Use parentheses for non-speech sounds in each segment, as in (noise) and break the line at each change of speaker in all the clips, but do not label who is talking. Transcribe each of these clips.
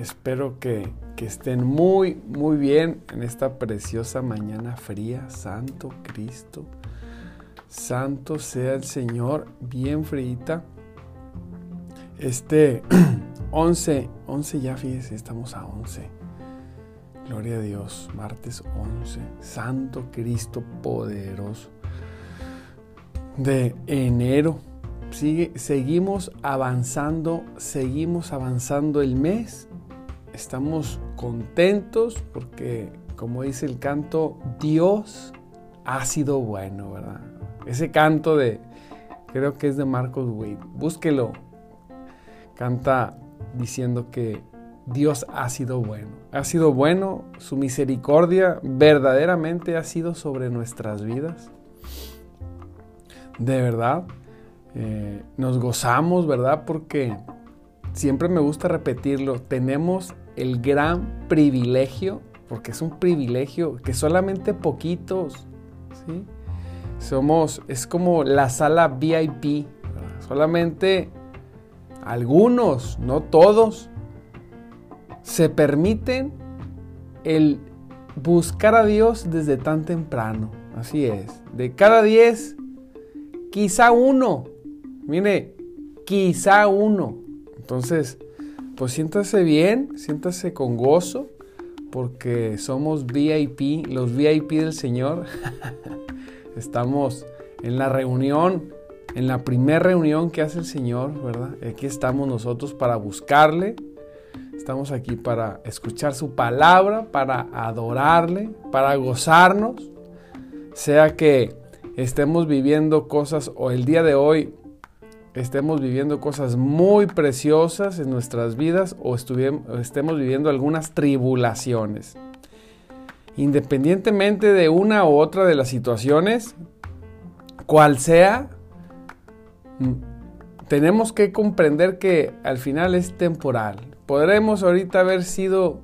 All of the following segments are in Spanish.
Espero que, estén muy, muy bien en esta preciosa mañana fría. Santo Cristo, santo sea el Señor, bien fríita. Este (clears throat) 11, 11 ya fíjese, estamos a 11. Gloria a Dios, martes 11, Santo Cristo poderoso. De enero, sigue, seguimos avanzando, seguimos avanzando el mes estamos contentos porque, como dice el canto, Dios ha sido bueno, ¿verdad? Ese canto de, creo que es de Marcos Witt, búsquelo. Canta diciendo que Dios ha sido bueno. Ha sido bueno, su misericordia verdaderamente ha sido sobre nuestras vidas. De verdad, eh, nos gozamos, ¿verdad? Porque siempre me gusta repetirlo, tenemos el gran privilegio, porque es un privilegio que solamente poquitos, ¿sí? Somos, es como la sala VIP, solamente algunos, no todos, se permiten el buscar a Dios desde tan temprano. Así es. De cada diez, quizá uno. Mire, quizá uno. Entonces, pues siéntase bien, siéntase con gozo, porque somos VIP, los VIP del Señor. (laughs) estamos en la reunión, en la primera reunión que hace el Señor, ¿verdad? Aquí estamos nosotros para buscarle, estamos aquí para escuchar su palabra, para adorarle, para gozarnos, sea que estemos viviendo cosas o el día de hoy estemos viviendo cosas muy preciosas en nuestras vidas o estemos viviendo algunas tribulaciones. Independientemente de una u otra de las situaciones, cual sea, mm, tenemos que comprender que al final es temporal. Podremos ahorita haber sido,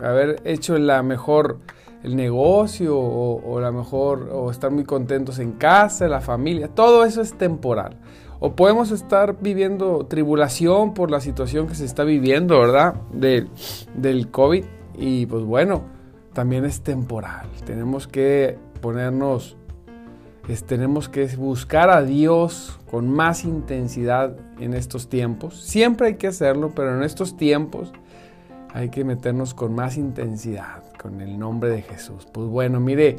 haber hecho la mejor el negocio o, o la mejor o estar muy contentos en casa, la familia, todo eso es temporal. O podemos estar viviendo tribulación por la situación que se está viviendo, ¿verdad? del COVID. Y pues bueno, también es temporal. Tenemos que ponernos, tenemos que buscar a Dios con más intensidad en estos tiempos. Siempre hay que hacerlo, pero en estos tiempos hay que meternos con más intensidad, con el nombre de Jesús. Pues bueno, mire,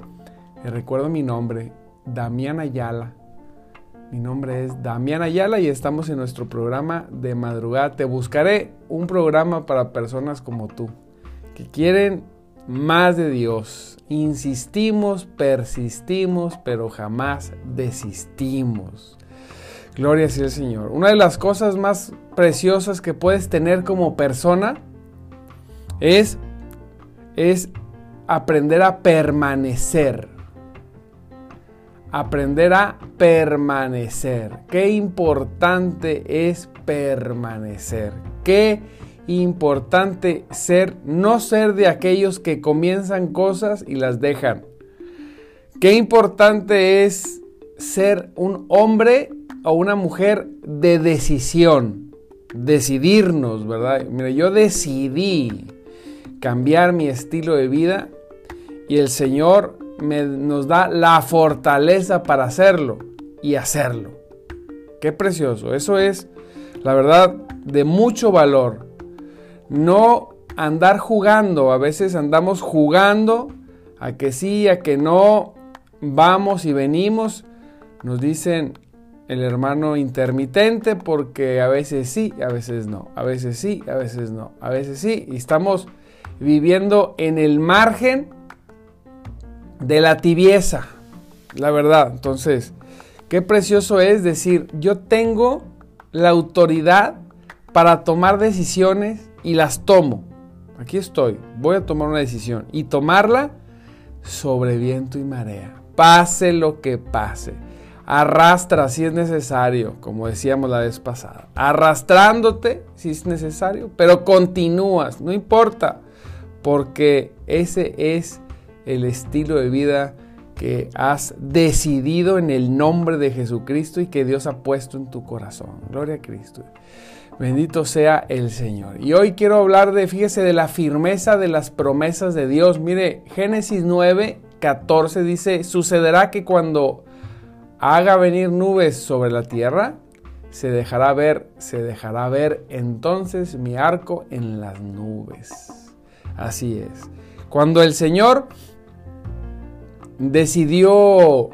recuerdo mi nombre, Damián Ayala mi nombre es Damián Ayala y estamos en nuestro programa de madrugada. Te buscaré un programa para personas como tú, que quieren más de Dios. Insistimos, persistimos, pero jamás desistimos. Gloria sea el Señor. Una de las cosas más preciosas que puedes tener como persona es, es aprender a permanecer aprender a permanecer. Qué importante es permanecer. Qué importante ser, no ser de aquellos que comienzan cosas y las dejan. Qué importante es ser un hombre o una mujer de decisión. Decidirnos, ¿verdad? Mira, yo decidí cambiar mi estilo de vida y el Señor nos da la fortaleza para hacerlo y hacerlo. Qué precioso. Eso es, la verdad, de mucho valor. No andar jugando. A veces andamos jugando a que sí, a que no. Vamos y venimos. Nos dicen el hermano intermitente porque a veces sí, a veces no. A veces sí, a veces no. A veces sí. Y estamos viviendo en el margen de la tibieza, la verdad. Entonces, qué precioso es decir, yo tengo la autoridad para tomar decisiones y las tomo. aquí estoy, voy a tomar una decisión y tomarla sobre viento y marea, pase lo que pase. Arrastra si es necesario, como decíamos la vez pasada, arrastrándote si es necesario, pero continúas, no importa, porque ese es el estilo de vida que has decidido en el nombre de Jesucristo y que Dios ha puesto en tu corazón. Gloria a Cristo. Bendito sea el Señor. Y hoy quiero hablar de, fíjese, de la firmeza de las promesas de Dios. Mire, Génesis 9, 14 dice, sucederá que cuando haga venir nubes sobre la tierra, se dejará ver, se dejará ver entonces mi arco en las nubes. Así es. Cuando el Señor decidió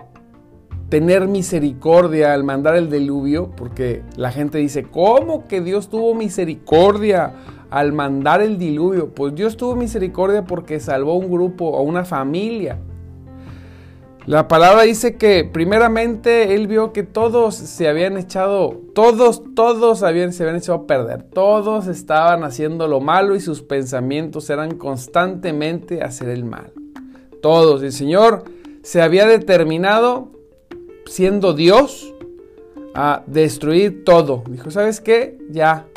tener misericordia al mandar el diluvio, porque la gente dice, ¿cómo que Dios tuvo misericordia al mandar el diluvio? Pues Dios tuvo misericordia porque salvó un grupo o una familia. La palabra dice que primeramente él vio que todos se habían echado, todos, todos habían, se habían echado a perder, todos estaban haciendo lo malo y sus pensamientos eran constantemente hacer el mal. Todos. El Señor se había determinado siendo Dios, a destruir todo. Dijo, ¿sabes qué? Ya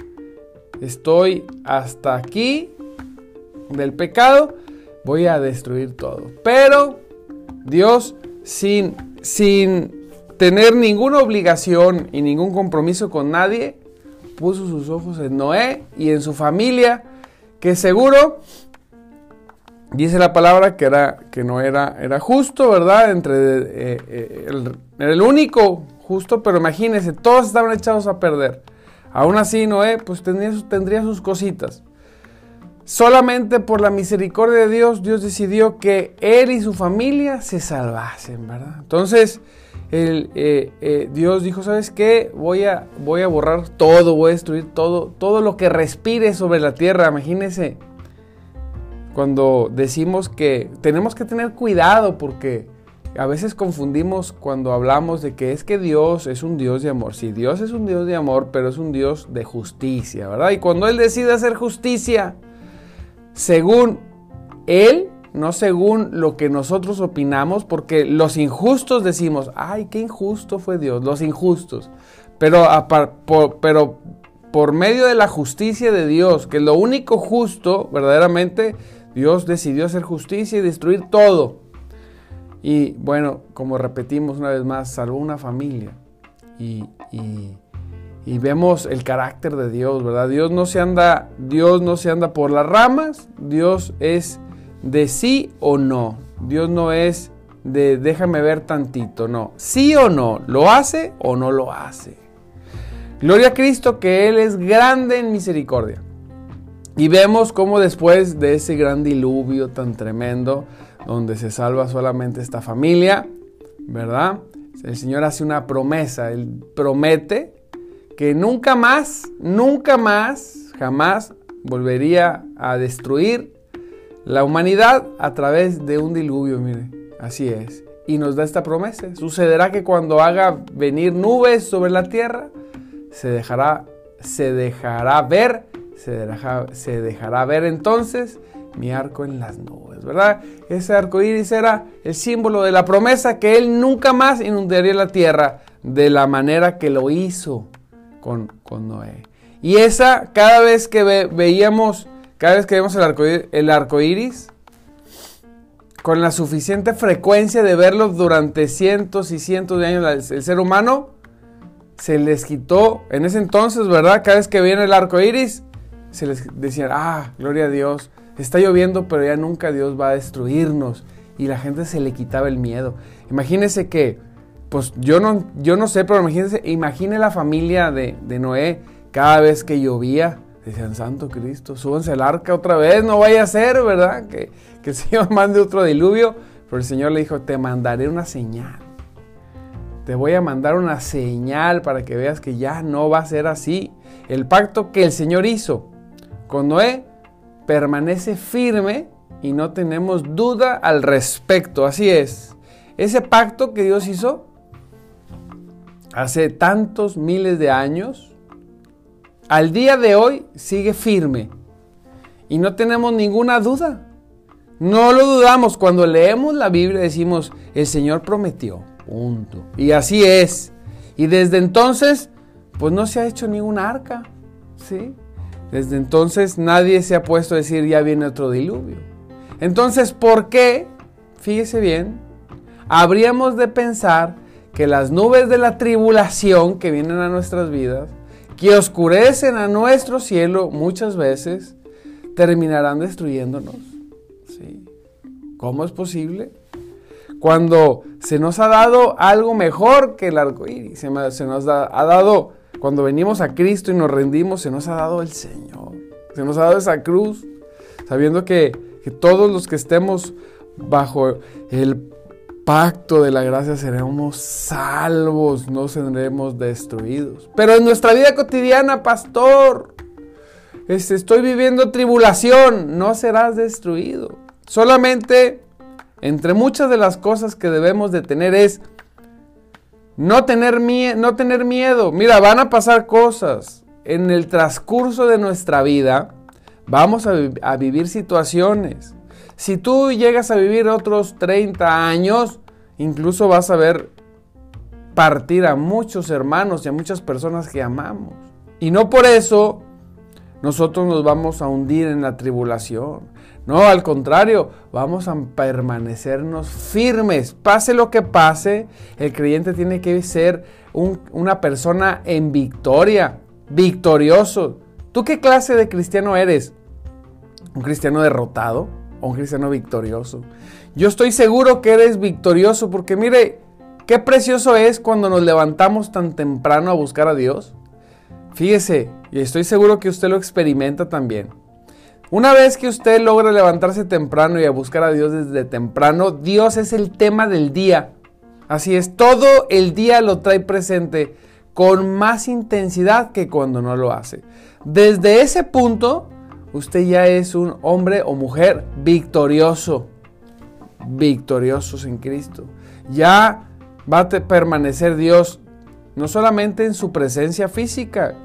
estoy hasta aquí del pecado, voy a destruir todo. Pero Dios, sin, sin tener ninguna obligación y ningún compromiso con nadie, puso sus ojos en Noé y en su familia, que seguro dice la palabra que, era, que no era, era justo, ¿verdad? Entre eh, eh, el, el, único justo, pero imagínense, todos estaban echados a perder. Aún así, Noé, pues tendría, sus cositas. Solamente por la misericordia de Dios, Dios decidió que él y su familia se salvasen, ¿verdad? Entonces, el, eh, Dios dijo, ¿sabes qué? Voy a, voy a borrar todo, voy a destruir todo, todo lo que respire sobre la tierra. Imagínense, cuando decimos que tenemos que tener cuidado porque a veces confundimos cuando hablamos de que es que Dios es un Dios de amor. Sí, Dios es un Dios de amor, pero es un Dios de justicia, ¿verdad? Y cuando Él decide hacer justicia, según Él, no según lo que nosotros opinamos, porque los injustos decimos, ay, qué injusto fue Dios, los injustos. Pero, por, pero por medio de la justicia de Dios, que lo único justo verdaderamente Dios decidió hacer justicia y destruir todo. Y bueno, como repetimos una vez más, salvó una familia. Y, vemos el carácter de Dios, ¿verdad? Dios no se anda, Dios no se anda por las ramas, Dios es de sí o no. Dios no es de déjame ver tantito, no. Sí o no, lo hace o no lo hace. Gloria a Cristo que Él es grande en misericordia. Y vemos cómo después de ese gran diluvio tan tremendo, donde se salva solamente esta familia, ¿verdad? El Señor hace una promesa, Él promete que nunca más, nunca más, jamás volvería a destruir la humanidad a través de un diluvio, mire, así es. Y nos da esta promesa. Sucederá que cuando haga venir nubes sobre la tierra, se dejará, se dejará ver se dejará, ver entonces mi arco en las nubes, ¿verdad? Ese arco iris era el símbolo de la promesa que él nunca más inundaría la tierra de la manera que lo hizo con, con Noé. Y esa, cada vez que veíamos, cada vez que vemos el arco, el arco iris, con la suficiente frecuencia de verlo durante cientos y cientos de años, el ser humano se les quitó en ese entonces, ¿verdad? Cada vez que veían el arco iris, se les decía, ah, gloria a Dios, está lloviendo, pero ya nunca Dios va a destruirnos. Y la gente se le quitaba el miedo. Imagínense que, pues yo no, yo no sé, pero imagínense, imagine la familia de, Noé cada vez que llovía. Decían, Santo Cristo, súbanse al arca otra vez, no vaya a ser, ¿verdad? Que, que el Señor (laughs) mande otro diluvio. Pero el Señor le dijo, te mandaré una señal. Te voy a mandar una señal para que veas que ya no va a ser así. El pacto que el Señor hizo con Noé permanece firme y no tenemos duda al respecto. Así es. Ese pacto que Dios hizo hace tantos miles de años, al día de hoy sigue firme. Y no tenemos ninguna duda. No lo dudamos. Cuando leemos la Biblia decimos, el Señor prometió. Punto. Y así es. Y desde entonces, pues no se ha hecho ninguna arca. ¿Sí? Desde entonces nadie se ha puesto a decir, ya viene otro diluvio. Entonces, ¿por qué? Fíjese bien, habríamos de pensar que las nubes de la tribulación que vienen a nuestras vidas, que oscurecen a nuestro cielo muchas veces, terminarán destruyéndonos. ¿Cómo es posible? Cuando se nos ha dado algo mejor que el arco iris, se, nos ha dado, cuando venimos a Cristo y nos rendimos, se nos ha dado el Señor, se nos ha dado esa cruz, sabiendo que, que todos los que estemos bajo el pacto de la gracia seremos salvos, no seremos destruidos. Pero en nuestra vida cotidiana, pastor, este, estoy viviendo tribulación, no serás destruido. Solamente, entre muchas de las cosas que debemos de tener es no tener, no tener miedo. Mira, van a pasar cosas en el transcurso de nuestra vida. Vamos a, a vivir situaciones si tú llegas a vivir otros 30 años, incluso vas a ver partir a muchos hermanos y a muchas personas que amamos. Y no por eso nosotros nos vamos a hundir en la tribulación. No, al contrario, vamos a permanecernos firmes. Pase lo que pase, el creyente tiene que ser una persona en victoria, victorioso. ¿Tú qué clase de cristiano eres? ¿Un cristiano derrotado? un cristiano victorioso. Yo estoy seguro que eres victorioso porque mire, qué precioso es cuando nos levantamos tan temprano a buscar a Dios. Fíjese, y estoy seguro que usted lo experimenta también. Una vez que usted logra levantarse temprano y a buscar a Dios desde temprano, Dios es el tema del día. Así es, todo el día lo trae presente con más intensidad que cuando no lo hace. Desde ese punto, usted ya es un hombre o mujer victorioso, victoriosos en Cristo. Ya va a permanecer Dios no solamente en su presencia física,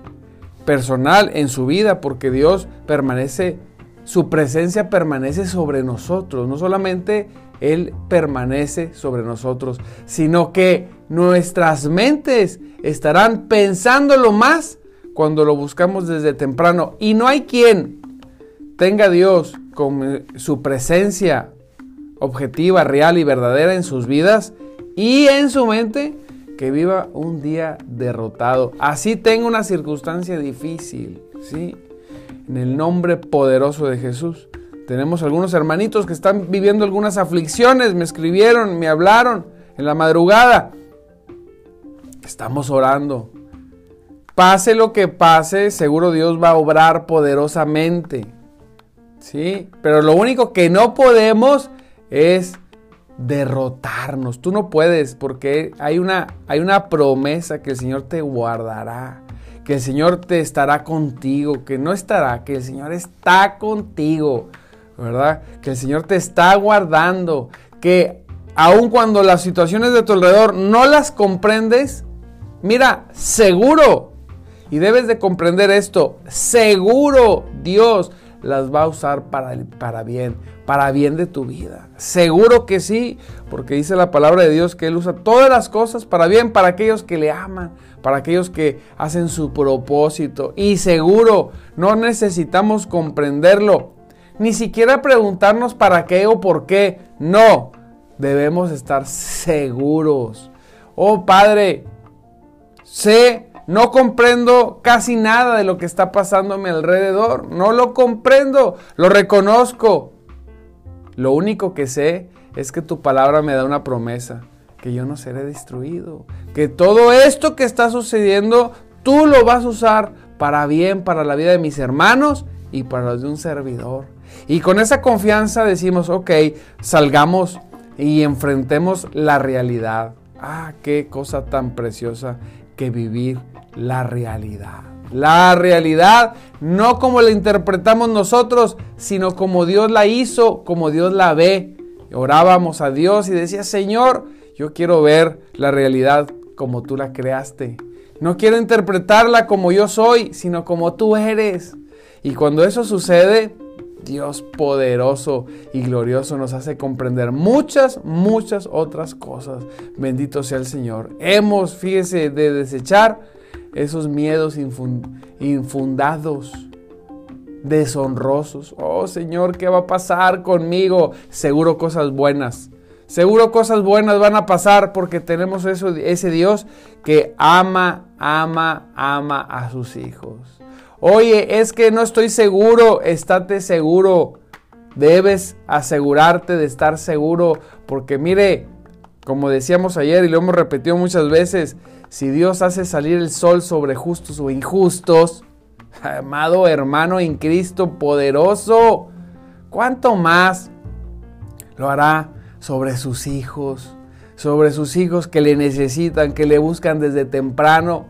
personal, en su vida, porque Dios permanece, su presencia permanece sobre nosotros, no solamente Él permanece sobre nosotros, sino que nuestras mentes estarán pensándolo más cuando lo buscamos desde temprano. Y no hay quien tenga Dios con su presencia objetiva, real y verdadera en sus vidas y en su mente, que viva un día derrotado. Así tenga una circunstancia difícil, ¿sí? En el nombre poderoso de Jesús. Tenemos algunos hermanitos que están viviendo algunas aflicciones, me escribieron, me hablaron en la madrugada. Estamos orando. Pase lo que pase, seguro Dios va a obrar poderosamente. ¿sí? Pero lo único que no podemos es derrotarnos. Tú no puedes porque hay una, hay una promesa que el Señor te guardará, que el Señor te estará contigo, que no estará, que el Señor está contigo, ¿verdad? Que el Señor te está guardando, que aun cuando las situaciones de tu alrededor no las comprendes, mira, seguro, y debes de comprender esto, seguro Dios las va a usar para, para bien, para bien de tu vida. Seguro que sí, porque dice la palabra de Dios que Él usa todas las cosas para bien, para aquellos que le aman, para aquellos que hacen su propósito. Y seguro, no necesitamos comprenderlo, ni siquiera preguntarnos para qué o por qué. No, debemos estar seguros. Oh Padre, sé no comprendo casi nada de lo que está pasando a mi alrededor. No lo comprendo. Lo reconozco. Lo único que sé es que tu palabra me da una promesa. Que yo no seré destruido. Que todo esto que está sucediendo, tú lo vas a usar para bien, para la vida de mis hermanos y para los de un servidor. Y con esa confianza decimos, ok, salgamos y enfrentemos la realidad. Ah, qué cosa tan preciosa que vivir la realidad. La realidad no como la interpretamos nosotros, sino como Dios la hizo, como Dios la ve. Orábamos a Dios y decía, Señor, yo quiero ver la realidad como tú la creaste. No quiero interpretarla como yo soy, sino como tú eres. Y cuando eso sucede, Dios poderoso y glorioso nos hace comprender muchas, muchas otras cosas. Bendito sea el Señor. Hemos, fíjese, de desechar esos miedos infundados, deshonrosos. Oh Señor, ¿qué va a pasar conmigo? Seguro cosas buenas. Seguro cosas buenas van a pasar porque tenemos ese Dios que ama, ama, ama a sus hijos. Oye, es que no estoy seguro, estate seguro. Debes asegurarte de estar seguro porque mire, como decíamos ayer y lo hemos repetido muchas veces, si Dios hace salir el sol sobre justos o injustos, (laughs) amado hermano en Cristo poderoso, ¿cuánto más lo hará sobre sus hijos? Sobre sus hijos que le necesitan, que le buscan desde temprano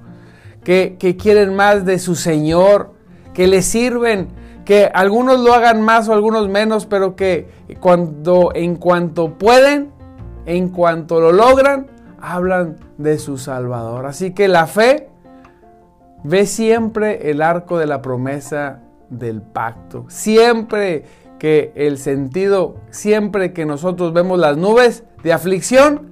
que, quieren más de su Señor, que le sirven, que algunos lo hagan más o algunos menos, pero que cuando en cuanto pueden, en cuanto lo logran, hablan de su Salvador. Así que la fe ve siempre el arco de la promesa del pacto. Siempre que el sentido, siempre que nosotros vemos las nubes de aflicción,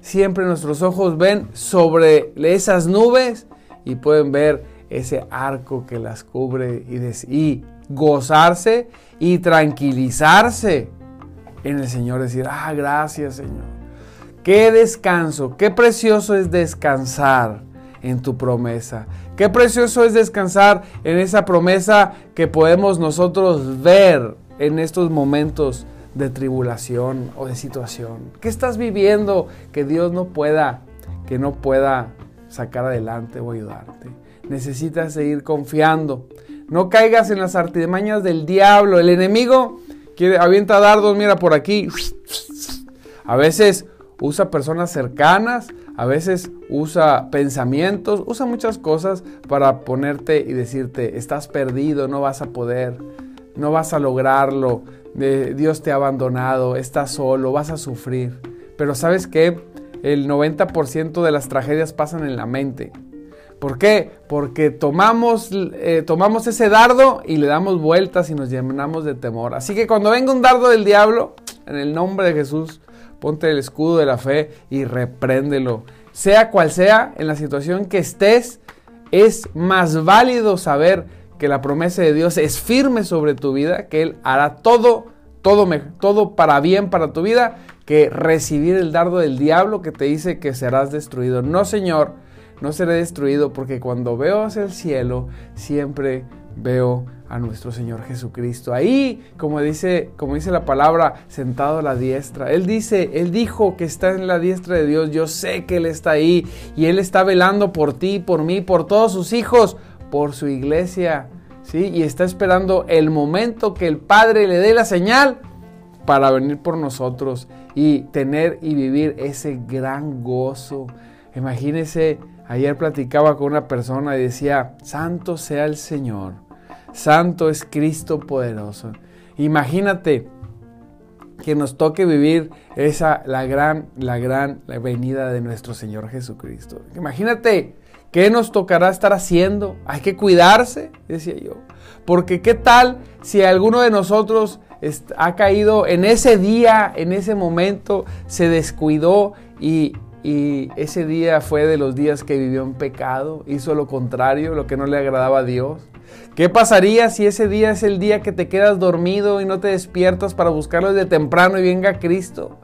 siempre nuestros ojos ven sobre esas nubes y pueden ver ese arco que las cubre y, y gozarse y tranquilizarse en el Señor. Decir, ah, gracias Señor. Qué descanso, qué precioso es descansar en tu promesa. Qué precioso es descansar en esa promesa que podemos nosotros ver en estos momentos de tribulación o de situación. ¿Qué estás viviendo que Dios no pueda, que no pueda sacar adelante o ayudarte. Necesitas seguir confiando. No caigas en las artimañas del diablo. El enemigo quiere, avienta dardos, mira por aquí. A veces usa personas cercanas, a veces usa pensamientos, usa muchas cosas para ponerte y decirte, estás perdido, no vas a poder, no vas a lograrlo, Dios te ha abandonado, estás solo, vas a sufrir. Pero sabes qué? el 90% de las tragedias pasan en la mente. ¿Por qué? Porque tomamos, eh, tomamos ese dardo y le damos vueltas y nos llenamos de temor. Así que cuando venga un dardo del diablo, en el nombre de Jesús, ponte el escudo de la fe y repréndelo. Sea cual sea, en la situación que estés, es más válido saber que la promesa de Dios es firme sobre tu vida, que Él hará todo, todo, todo para bien para tu vida que recibir el dardo del diablo que te dice que serás destruido. No, Señor, no seré destruido porque cuando veo hacia el cielo, siempre veo a nuestro Señor Jesucristo. Ahí, como dice, como dice la palabra, sentado a la diestra. Él dice, Él dijo que está en la diestra de Dios. Yo sé que Él está ahí y Él está velando por ti, por mí, por todos sus hijos, por su iglesia. ¿sí? Y está esperando el momento que el Padre le dé la señal para venir por nosotros y tener y vivir ese gran gozo. Imagínese, ayer platicaba con una persona y decía, Santo sea el Señor, Santo es Cristo poderoso. Imagínate que nos toque vivir esa la gran la gran venida de nuestro Señor Jesucristo. Imagínate qué nos tocará estar haciendo. Hay que cuidarse, decía yo. Porque qué tal si alguno de nosotros ha caído en ese día, en ese momento, se descuidó y, ese día fue de los días que vivió en pecado, hizo lo contrario, lo que no le agradaba a Dios. ¿Qué pasaría si ese día es el día que te quedas dormido y no te despiertas para buscarlo desde temprano y venga Cristo?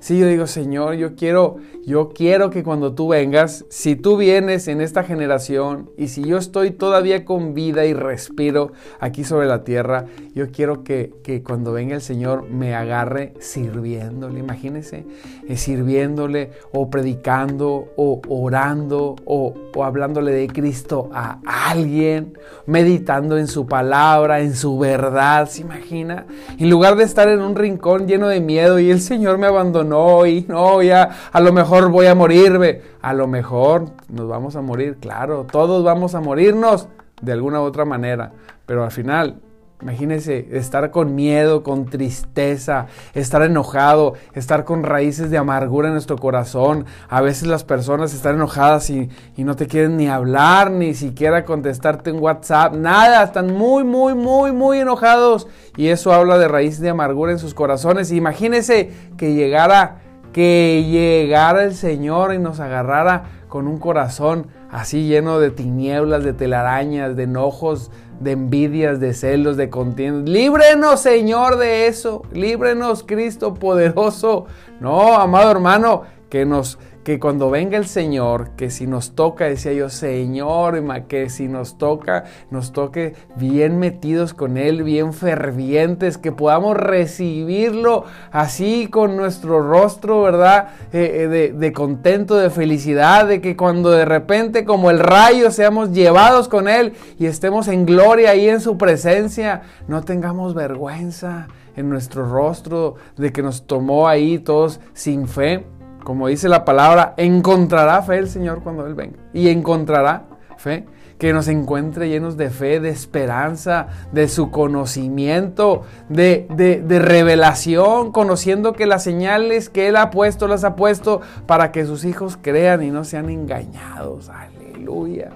Sí, yo digo, Señor, yo quiero, yo quiero que cuando tú vengas, si tú vienes en esta generación y si yo estoy todavía con vida y respiro aquí sobre la tierra, yo quiero que, que cuando venga el Señor me agarre sirviéndole. Imagínense, eh, sirviéndole o predicando o orando o, o hablándole de Cristo a alguien, meditando en su palabra, en su verdad. ¿Se imagina? En lugar de estar en un rincón lleno de miedo y el Señor me abandonó no, y no, ya a lo mejor voy a morirme. A lo mejor nos vamos a morir, claro, todos vamos a morirnos de alguna u otra manera, pero al final Imagínense estar con miedo, con tristeza, estar enojado, estar con raíces de amargura en nuestro corazón. A veces las personas están enojadas y, y, no te quieren ni hablar, ni siquiera contestarte en WhatsApp, nada. Están muy, muy, muy, muy enojados. Y eso habla de raíces de amargura en sus corazones. Imagínense que llegara, que llegara el Señor y nos agarrara con un corazón así lleno de tinieblas, de telarañas, de enojos, de envidias, de celos, de contiendas. Líbrenos, Señor, de eso. Líbrenos, Cristo poderoso. No, amado hermano, que nos que cuando venga el Señor, que si nos toca, decía yo, Señor, que si nos toca, nos toque bien metidos con Él, bien fervientes, que podamos recibirlo así con nuestro rostro, ¿verdad? Eh, eh, de, de contento, de felicidad, de que cuando de repente como el rayo seamos llevados con Él y estemos en gloria ahí en su presencia, no tengamos vergüenza en nuestro rostro de que nos tomó ahí todos sin fe como dice la palabra, encontrará fe el Señor cuando Él venga. Y encontrará fe, que nos encuentre llenos de fe, de esperanza, de su conocimiento, de, de, revelación, conociendo que las señales que Él ha puesto, las ha puesto para que sus hijos crean y no sean engañados. Aleluya.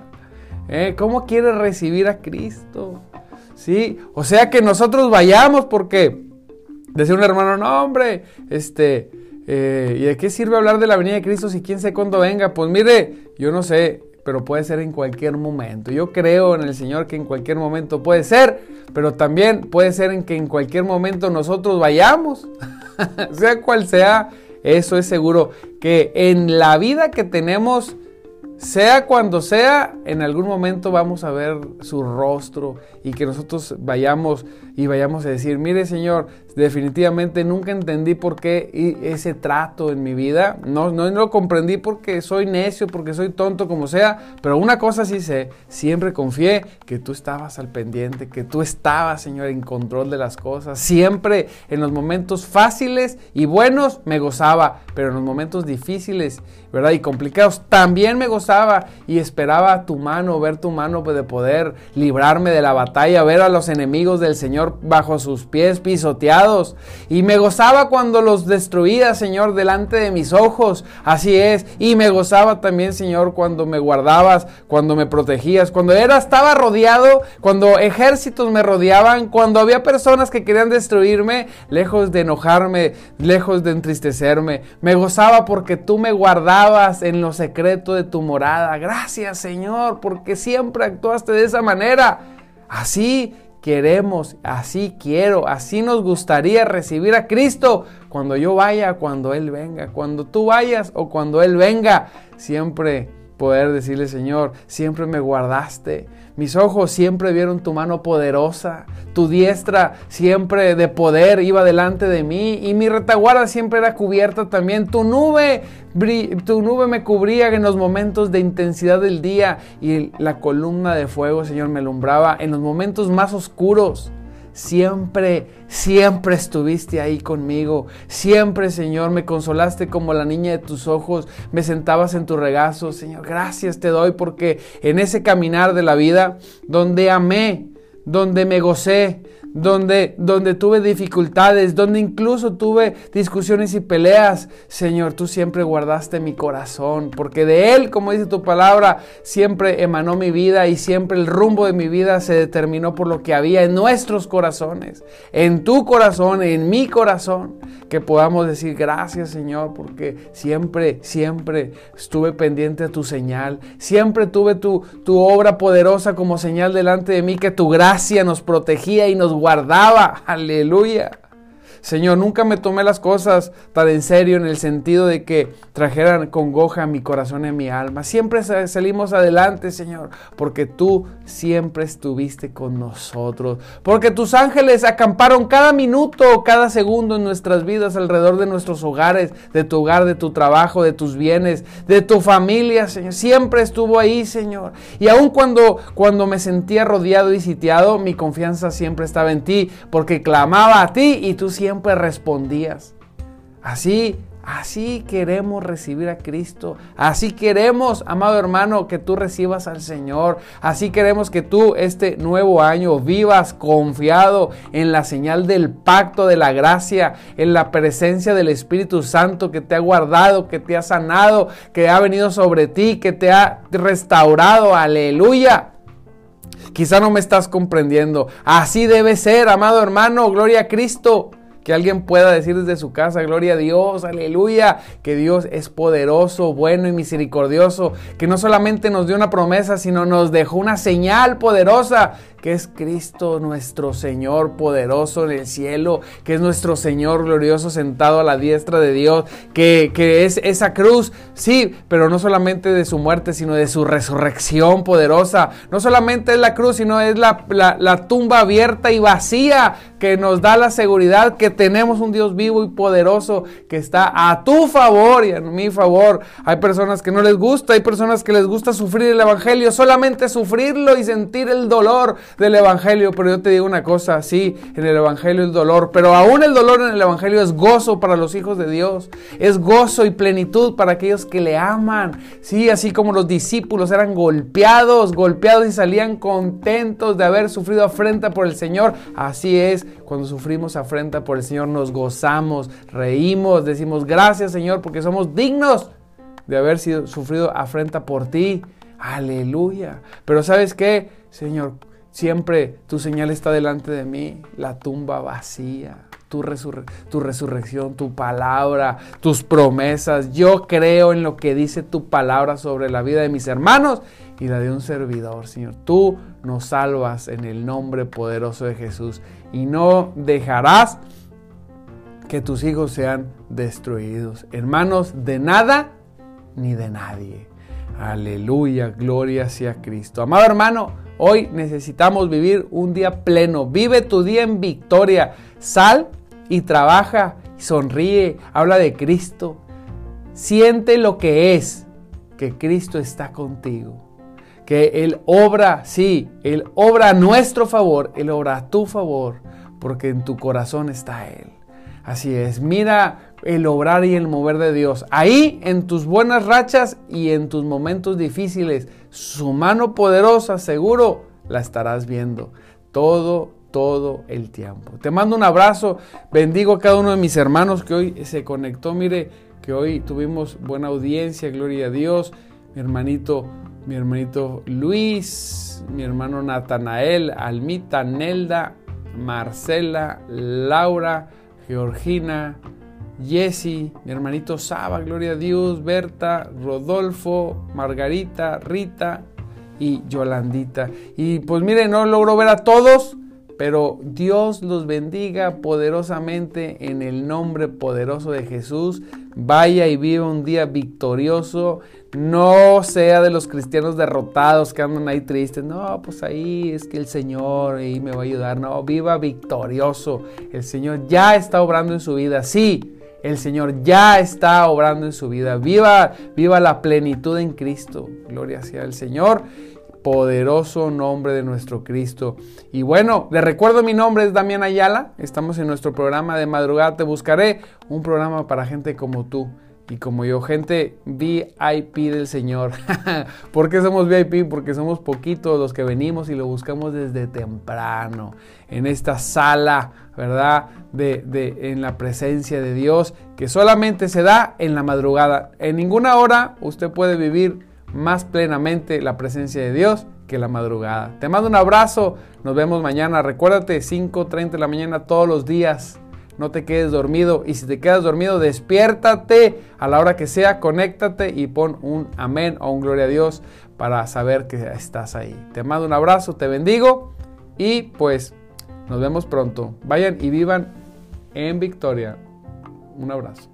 ¿Eh? ¿Cómo quiere recibir a Cristo? ¿Sí? O sea que nosotros vayamos porque, decía un hermano, no hombre, este eh, ¿Y de qué sirve hablar de la venida de Cristo si quién sabe cuándo venga? Pues mire, yo no sé, pero puede ser en cualquier momento. Yo creo en el Señor que en cualquier momento puede ser, pero también puede ser en que en cualquier momento nosotros vayamos, (laughs) sea cual sea, eso es seguro, que en la vida que tenemos sea cuando sea, en algún momento vamos a ver su rostro y que nosotros vayamos y vayamos a decir, mire Señor, definitivamente nunca entendí por qué ese trato en mi vida, no, no, lo comprendí porque soy necio, porque soy tonto, como sea, pero una cosa sí sé, siempre confié que tú estabas al pendiente, que tú estabas, Señor, en control de las cosas, siempre en los momentos fáciles y buenos me gozaba, pero en los momentos difíciles, ¿verdad? Y complicados también me gozaba y esperaba tu mano, ver tu mano de poder librarme de la batalla, ver a los enemigos del Señor bajo sus pies pisoteados. Y me gozaba cuando los destruía, Señor, delante de mis ojos. Así es. Y me gozaba también, Señor, cuando me guardabas, cuando me protegías, cuando era, estaba rodeado, cuando ejércitos me rodeaban, cuando había personas que querían destruirme, lejos de enojarme, lejos de entristecerme. Me gozaba porque tú me guardabas en lo secreto de tu morada Gracias Señor, porque siempre actuaste de esa manera. Así queremos, así quiero, así nos gustaría recibir a Cristo cuando yo vaya, cuando Él venga, cuando tú vayas o cuando Él venga. Siempre poder decirle, Señor, siempre me guardaste. Mis ojos siempre vieron tu mano poderosa, tu diestra siempre de poder iba delante de mí y mi retaguardia siempre era cubierta también. Tu nube, tu nube me cubría en los momentos de intensidad del día y la columna de fuego, Señor, me alumbraba en los momentos más oscuros. Siempre, siempre estuviste ahí conmigo. Siempre, Señor, me consolaste como la niña de tus ojos. Me sentabas en tu regazo. Señor, gracias te doy porque en ese caminar de la vida, donde amé, donde me gocé, donde, donde tuve dificultades, donde incluso tuve discusiones y peleas, Señor, tú siempre guardaste mi corazón, porque de Él, como dice tu palabra, siempre emanó mi vida y siempre el rumbo de mi vida se determinó por lo que había en nuestros corazones, en tu corazón, en mi corazón, que podamos decir gracias, Señor, porque siempre, siempre estuve pendiente a tu señal, siempre tuve tu, tu obra poderosa como señal delante de mí, que tu gracia nos protegía y nos guardaba. Aleluya. Señor, nunca me tomé las cosas tan en serio en el sentido de que trajeran congoja a mi corazón y a mi alma. Siempre salimos adelante, Señor, porque tú siempre estuviste con nosotros. Porque tus ángeles acamparon cada minuto, cada segundo en nuestras vidas, alrededor de nuestros hogares, de tu hogar, de tu trabajo, de tus bienes, de tu familia, Señor. Siempre estuvo ahí, Señor. Y aun cuando, cuando me sentía rodeado y sitiado, mi confianza siempre estaba en ti, porque clamaba a ti y tú siempre respondías. Así, Así queremos recibir a Cristo. Así queremos, amado hermano, que tú recibas al Señor. Así queremos que tú este nuevo año vivas confiado en la señal del pacto de la gracia, en la presencia del Espíritu Santo que te ha guardado, que te ha sanado, que ha venido sobre ti, que te ha restaurado. Aleluya. Quizá no me estás comprendiendo. Así debe ser, amado hermano. Gloria a Cristo. Que alguien pueda decir desde su casa, gloria a Dios, aleluya, que Dios es poderoso, bueno y misericordioso, que no solamente nos dio una promesa, sino nos dejó una señal poderosa que es Cristo nuestro Señor poderoso en el cielo, que es nuestro Señor glorioso sentado a la diestra de Dios, que, es esa cruz, sí, pero no solamente de su muerte, sino de su resurrección poderosa. No solamente es la cruz, sino es la, la tumba abierta y vacía que nos da la seguridad que tenemos un Dios vivo y poderoso que está a tu favor y a mi favor. Hay personas que no les gusta, hay personas que les gusta sufrir el Evangelio, solamente sufrirlo y sentir el dolor del Evangelio, pero yo te digo una cosa, sí, en el Evangelio es dolor, pero aún el dolor en el Evangelio es gozo para los hijos de Dios, es gozo y plenitud para aquellos que le aman, sí, así como los discípulos eran golpeados, golpeados y salían contentos de haber sufrido afrenta por el Señor, así es, cuando sufrimos afrenta por el Señor nos gozamos, reímos, decimos gracias Señor porque somos dignos de haber sido sufrido afrenta por ti. Aleluya. Pero ¿sabes qué? Señor, Siempre tu señal está delante de mí, la tumba vacía, tu, tu, resurrección, tu palabra, tus promesas. Yo creo en lo que dice tu palabra sobre la vida de mis hermanos y la de un servidor, Señor. Tú nos salvas en el nombre poderoso de Jesús y no dejarás que tus hijos sean destruidos. Hermanos, de nada ni de nadie. Aleluya, gloria sea Cristo. Amado hermano, Hoy necesitamos vivir un día pleno. Vive tu día en victoria. Sal y trabaja, sonríe, habla de Cristo. Siente lo que es, que Cristo está contigo. Que Él obra, sí, Él obra a nuestro favor, Él obra a tu favor, porque en tu corazón está Él. Así es, mira el obrar y el mover de Dios. Ahí en tus buenas rachas y en tus momentos difíciles, su mano poderosa seguro la estarás viendo todo, todo el tiempo. Te mando un abrazo, bendigo a cada uno de mis hermanos que hoy se conectó. Mire que hoy tuvimos buena audiencia, gloria a Dios. Mi hermanito, mi hermanito Luis, mi hermano Natanael, Almita, Nelda, Marcela, Laura. Georgina, Jesse, mi hermanito Saba, gloria a Dios, Berta, Rodolfo, Margarita, Rita y Yolandita. Y pues miren, no logro ver a todos, pero Dios los bendiga poderosamente en el nombre poderoso de Jesús. Vaya y viva un día victorioso. No sea de los cristianos derrotados que andan ahí tristes. No, pues ahí es que el Señor ahí me va a ayudar. No, viva victorioso. El Señor ya está obrando en su vida. Sí, el Señor ya está obrando en su vida. Viva, viva la plenitud en Cristo. Gloria sea al Señor poderoso nombre de nuestro Cristo. Y bueno, le recuerdo mi nombre es Damián Ayala, estamos en nuestro programa de madrugada, te buscaré un programa para gente como tú y como yo, gente VIP del Señor. (laughs) ¿Por qué somos VIP? Porque somos poquitos los que venimos y lo buscamos desde temprano, en esta sala, ¿verdad? De, de, en la presencia de Dios, que solamente se da en la madrugada. En ninguna hora usted puede vivir más plenamente la presencia de Dios que la madrugada. Te mando un abrazo, nos vemos mañana. Recuérdate, 5.30 de la mañana todos los días. No te quedes dormido y si te quedas dormido, despiértate a la hora que sea, conéctate y pon un amén o un gloria a Dios para saber que estás ahí. Te mando un abrazo, te bendigo y pues nos vemos pronto. Vayan y vivan en victoria. Un abrazo.